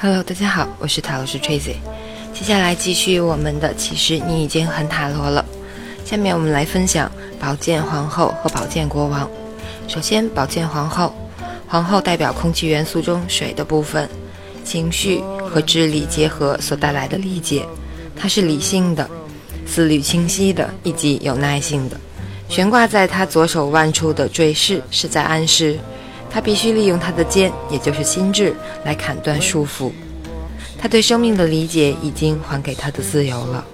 Hello，大家好，我是塔罗师 Tracy。接下来继续我们的，其实你已经很塔罗了。下面我们来分享宝剑皇后和宝剑国王。首先，宝剑皇后，皇后代表空气元素中水的部分，情绪和智力结合所带来的理解。她是理性的、思虑清晰的以及有耐性的。悬挂在她左手腕处的坠饰是在暗示。他必须利用他的剑，也就是心智，来砍断束缚。他对生命的理解已经还给他的自由了。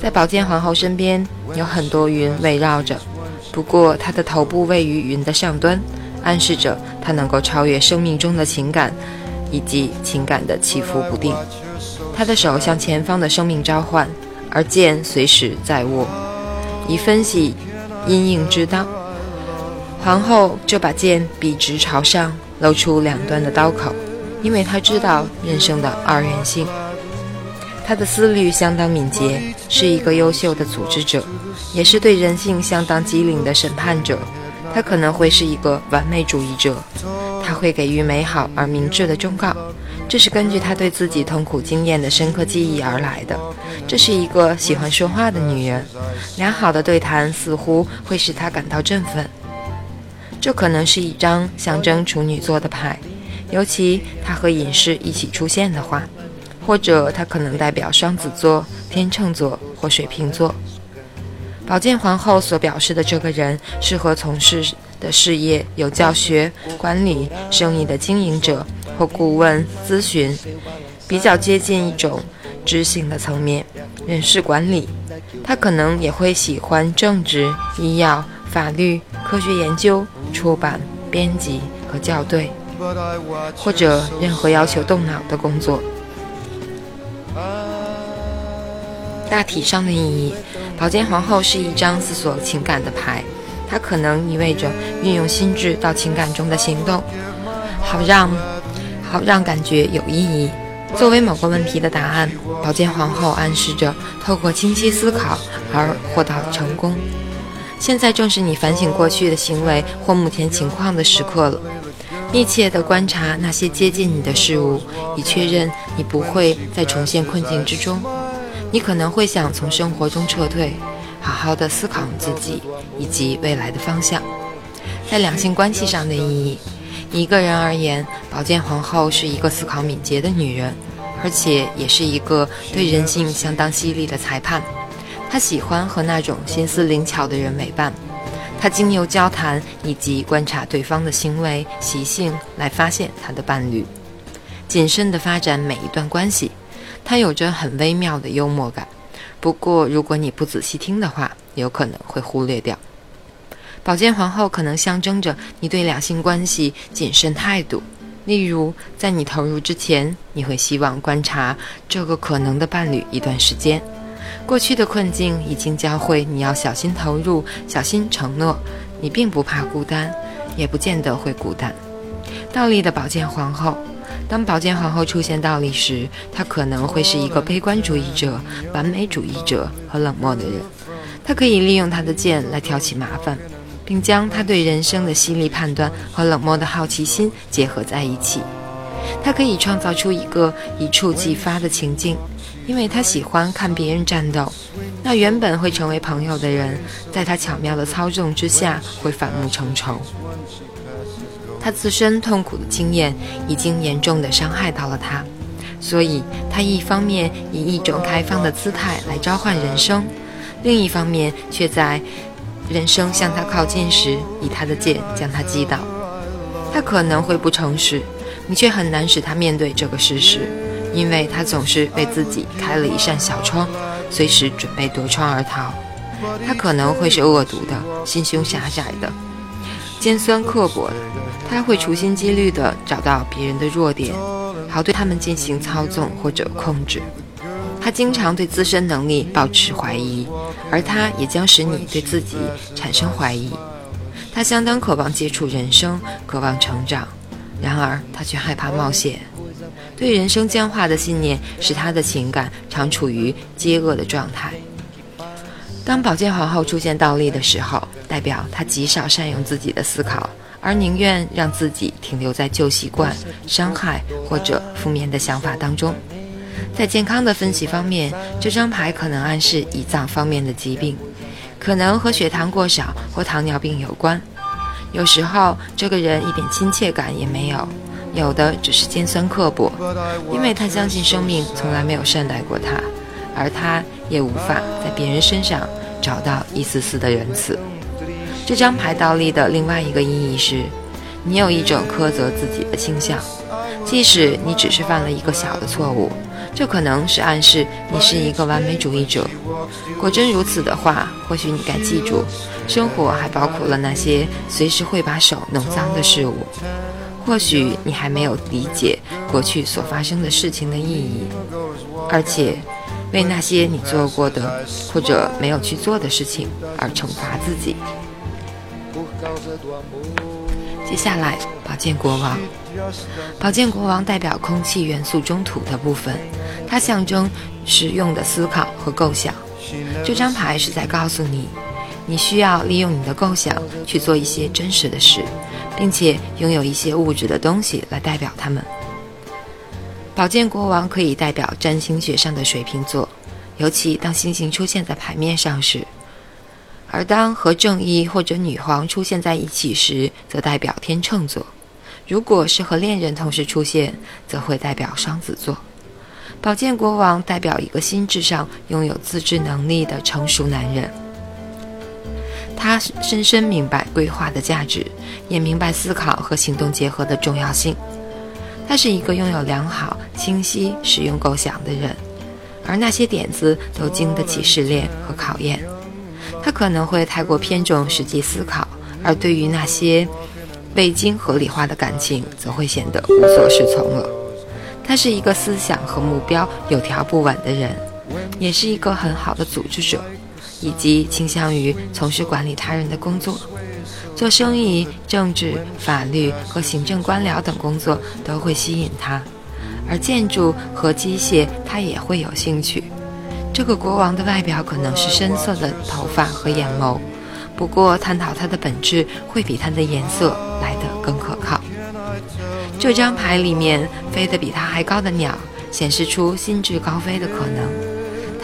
在宝剑皇后身边有很多云围绕着，不过她的头部位于云的上端，暗示着她能够超越生命中的情感以及情感的起伏不定。她的手向前方的生命召唤，而剑随时在握，以分析阴影之道。皇后这把剑笔直朝上，露出两端的刀口，因为她知道人生的二元性。她的思虑相当敏捷，是一个优秀的组织者，也是对人性相当机灵的审判者。她可能会是一个完美主义者，她会给予美好而明智的忠告，这是根据她对自己痛苦经验的深刻记忆而来的。这是一个喜欢说话的女人，良好的对谈似乎会使她感到振奋。这可能是一张象征处女座的牌，尤其它和隐士一起出现的话，或者它可能代表双子座、天秤座或水瓶座。宝剑皇后所表示的这个人，适合从事的事业有教学、管理、生意的经营者或顾问咨询，比较接近一种知性的层面，人事管理。他可能也会喜欢政治、医药、法律、科学研究。出版、编辑和校对，或者任何要求动脑的工作。大体上的意义，宝剑皇后是一张思索情感的牌，它可能意味着运用心智到情感中的行动，好让好让感觉有意义。作为某个问题的答案，宝剑皇后暗示着透过清晰思考而获得成功。现在正是你反省过去的行为或目前情况的时刻了。密切地观察那些接近你的事物，以确认你不会再重现困境之中。你可能会想从生活中撤退，好好的思考自己以及未来的方向。在两性关系上的意义，一个人而言，宝剑皇后是一个思考敏捷的女人，而且也是一个对人性相当犀利的裁判。他喜欢和那种心思灵巧的人为伴，他经由交谈以及观察对方的行为习性来发现他的伴侣，谨慎地发展每一段关系。他有着很微妙的幽默感，不过如果你不仔细听的话，有可能会忽略掉。宝剑皇后可能象征着你对两性关系谨慎态度，例如在你投入之前，你会希望观察这个可能的伴侣一段时间。过去的困境已经教会你要小心投入，小心承诺。你并不怕孤单，也不见得会孤单。倒立的宝剑皇后，当宝剑皇后出现倒立时，她可能会是一个悲观主义者、完美主义者和冷漠的人。她可以利用她的剑来挑起麻烦，并将她对人生的犀利判断和冷漠的好奇心结合在一起。她可以创造出一个一触即发的情境。因为他喜欢看别人战斗，那原本会成为朋友的人，在他巧妙的操纵之下会反目成仇。他自身痛苦的经验已经严重的伤害到了他，所以他一方面以一种开放的姿态来召唤人生，另一方面却在人生向他靠近时，以他的剑将他击倒。他可能会不诚实，你却很难使他面对这个事实。因为他总是为自己开了一扇小窗，随时准备夺窗而逃。他可能会是恶毒的、心胸狭窄的、尖酸刻薄的。他会处心积虑地找到别人的弱点，好对他们进行操纵或者控制。他经常对自身能力保持怀疑，而他也将使你对自己产生怀疑。他相当渴望接触人生，渴望成长，然而他却害怕冒险。对人生僵化的信念使他的情感常处于饥饿的状态。当宝剑皇后出现倒立的时候，代表他极少善用自己的思考，而宁愿让自己停留在旧习惯、伤害或者负面的想法当中。在健康的分析方面，这张牌可能暗示胰脏方面的疾病，可能和血糖过少或糖尿病有关。有时候，这个人一点亲切感也没有，有的只是尖酸刻薄，因为他相信生命从来没有善待过他，而他也无法在别人身上找到一丝丝的仁慈。这张牌倒立的另外一个意义是，你有一种苛责自己的倾向，即使你只是犯了一个小的错误，这可能是暗示你是一个完美主义者。果真如此的话，或许你该记住。生活还包括了那些随时会把手弄脏的事物。或许你还没有理解过去所发生的事情的意义，而且为那些你做过的或者没有去做的事情而惩罚自己。接下来，宝剑国王。宝剑国王代表空气元素中土的部分，它象征实用的思考和构想。这张牌是在告诉你。你需要利用你的构想去做一些真实的事，并且拥有一些物质的东西来代表他们。宝剑国王可以代表占星学上的水瓶座，尤其当星星出现在牌面上时；而当和正义或者女皇出现在一起时，则代表天秤座。如果是和恋人同时出现，则会代表双子座。宝剑国王代表一个心智上拥有自制能力的成熟男人。他深深明白规划的价值，也明白思考和行动结合的重要性。他是一个拥有良好、清晰、实用构想的人，而那些点子都经得起试炼和考验。他可能会太过偏重实际思考，而对于那些未经合理化的感情，则会显得无所适从了。他是一个思想和目标有条不紊的人，也是一个很好的组织者。以及倾向于从事管理他人的工作，做生意、政治、法律和行政官僚等工作都会吸引他，而建筑和机械他也会有兴趣。这个国王的外表可能是深色的头发和眼眸，不过探讨他的本质会比他的颜色来得更可靠。这张牌里面飞得比他还高的鸟，显示出心智高飞的可能。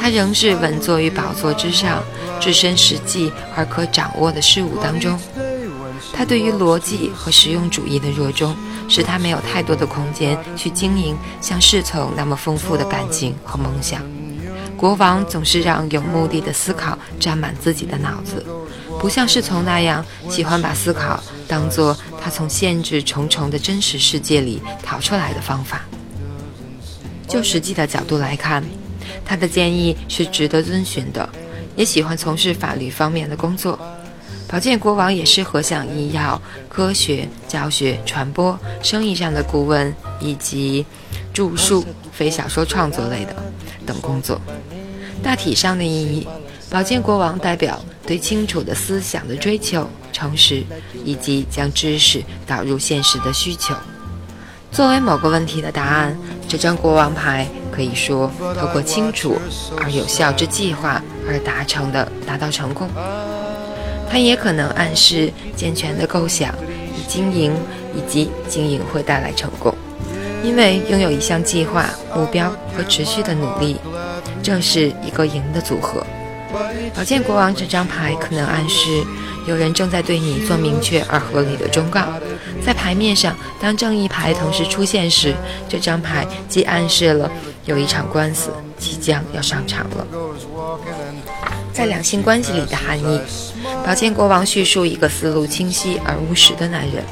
他仍是稳坐于宝座之上，置身实际而可掌握的事物当中。他对于逻辑和实用主义的热衷，使他没有太多的空间去经营像侍从那么丰富的感情和梦想。国王总是让有目的的思考占满自己的脑子，不像侍从那样喜欢把思考当做他从限制重重的真实世界里逃出来的方法。就实际的角度来看。他的建议是值得遵循的，也喜欢从事法律方面的工作。宝剑国王也适合像医药、科学、教学、传播、生意上的顾问以及著述、非小说创作类的等工作。大体上的意义，宝剑国王代表对清楚的思想的追求、诚实以及将知识导入现实的需求。作为某个问题的答案，这张国王牌。可以说，透过清楚而有效之计划而达成的达到成功。它也可能暗示健全的构想以经营，以及经营会带来成功。因为拥有一项计划、目标和持续的努力，正是一个赢的组合。宝剑国王这张牌可能暗示有人正在对你做明确而合理的忠告。在牌面上，当正义牌同时出现时，这张牌既暗示了。有一场官司即将要上场了，在两性关系里的含义，宝剑国王叙述一个思路清晰而务实的男人，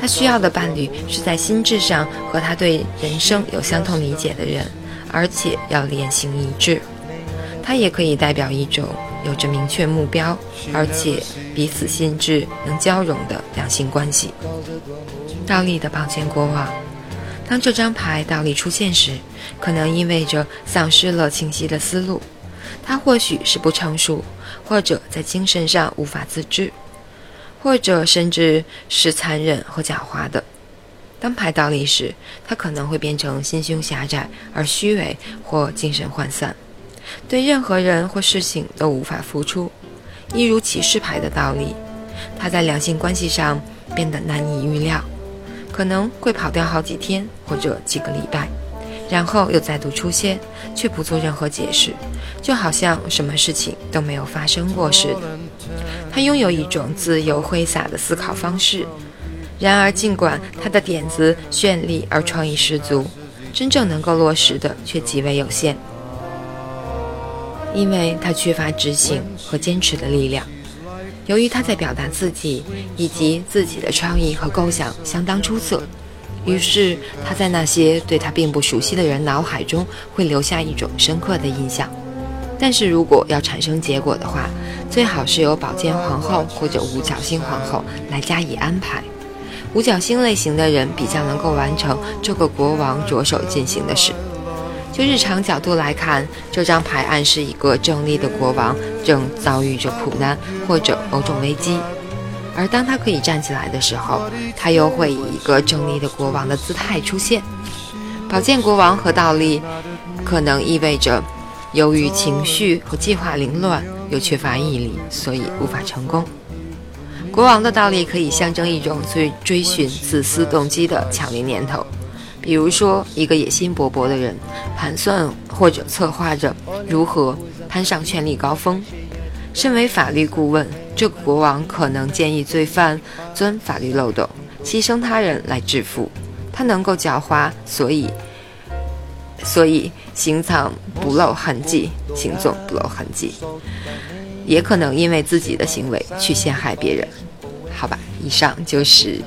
他需要的伴侣是在心智上和他对人生有相同理解的人，而且要言行一致。他也可以代表一种有着明确目标，而且彼此心智能交融的两性关系。倒立的宝剑国王。当这张牌倒立出现时，可能意味着丧失了清晰的思路。他或许是不成熟，或者在精神上无法自制，或者甚至是残忍和狡猾的。当牌倒立时，他可能会变成心胸狭窄而虚伪或精神涣散，对任何人或事情都无法付出，一如骑士牌的倒立。他在两性关系上变得难以预料，可能会跑掉好几天或者几个礼拜，然后又再度出现，却不做任何解释，就好像什么事情都没有发生过似的。他拥有一种自由挥洒的思考方式，然而尽管他的点子绚丽而创意十足，真正能够落实的却极为有限。因为他缺乏执行和坚持的力量。由于他在表达自己以及自己的创意和构想相当出色，于是他在那些对他并不熟悉的人脑海中会留下一种深刻的印象。但是如果要产生结果的话，最好是由宝剑皇后或者五角星皇后来加以安排。五角星类型的人比较能够完成这个国王着手进行的事。就日常角度来看，这张牌暗示一个正立的国王正遭遇着苦难或者某种危机，而当他可以站起来的时候，他又会以一个正立的国王的姿态出现。宝剑国王和倒立可能意味着，由于情绪和计划凌乱又缺乏毅力，所以无法成功。国王的倒立可以象征一种最追寻自私动机的强烈念头。比如说，一个野心勃勃的人，盘算或者策划着如何攀上权力高峰。身为法律顾问，这个国王可能建议罪犯钻法律漏洞，牺牲他人来致富。他能够狡猾，所以所以行藏不露痕迹，行踪不露痕迹。也可能因为自己的行为去陷害别人。好吧，以上就是。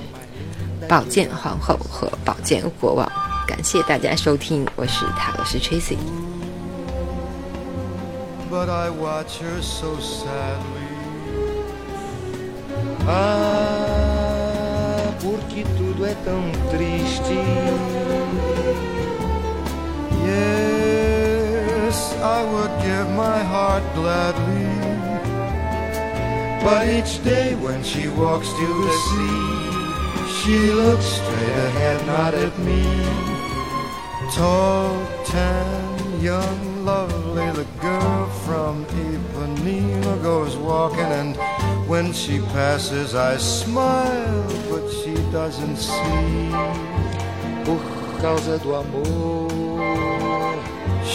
宝剑皇后和宝剑国王，感谢大家收听，我是塔罗斯 Tracy。But I watch her so sadly. Ah, porque tudo é tão triste. Yes, I would give my heart gladly. But each day when she walks to the sea. She looked straight ahead, not at me. Tall, tan, young, lovely, the girl from Ipanema goes walking, and when she passes, I smile, but she doesn't see. Por causa do amor.